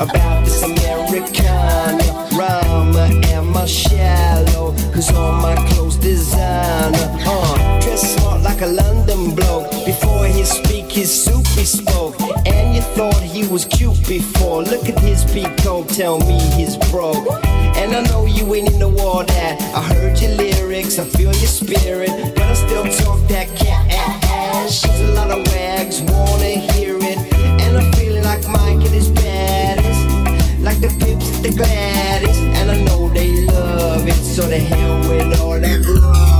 about this Americana Rama and my shallow Cause all my clothes designer. Uh, Dress smart like a London bloke. Before he speak his soup he spoke. And you thought he was cute before. Look at his peacoat, tell me he's broke. And I know you ain't into all that. I heard your lyrics, I feel your spirit. But I still talk that cat ass. She's a lot of wags, wanna hear it. the pips, the baddies, and I know they love it. So the hell with all that love.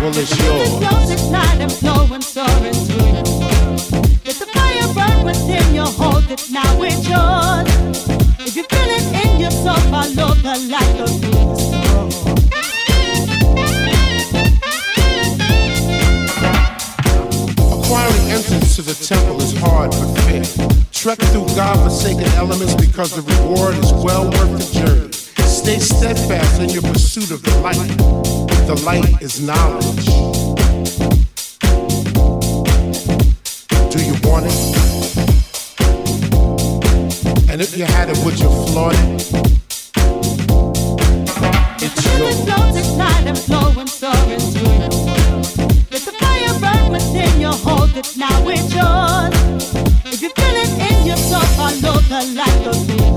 Well, it's yours. It's night and flowing, soaring through your. Let the fire burn within you, hold it now, it's yours. If you feel it in your soul, follow the light of Acquiring entrance to the temple is hard but fair. Trek through God-forsaken elements because the reward is well worth the journey. Stay steadfast in your pursuit of the light. The light is knowledge. Do you want it? And if you had it, would you flaunt it? It's yours. It's and flowing, soaring through your world. Let the fire burn within you, hold it now, it's yours. If you feel it in your soul, follow the light of this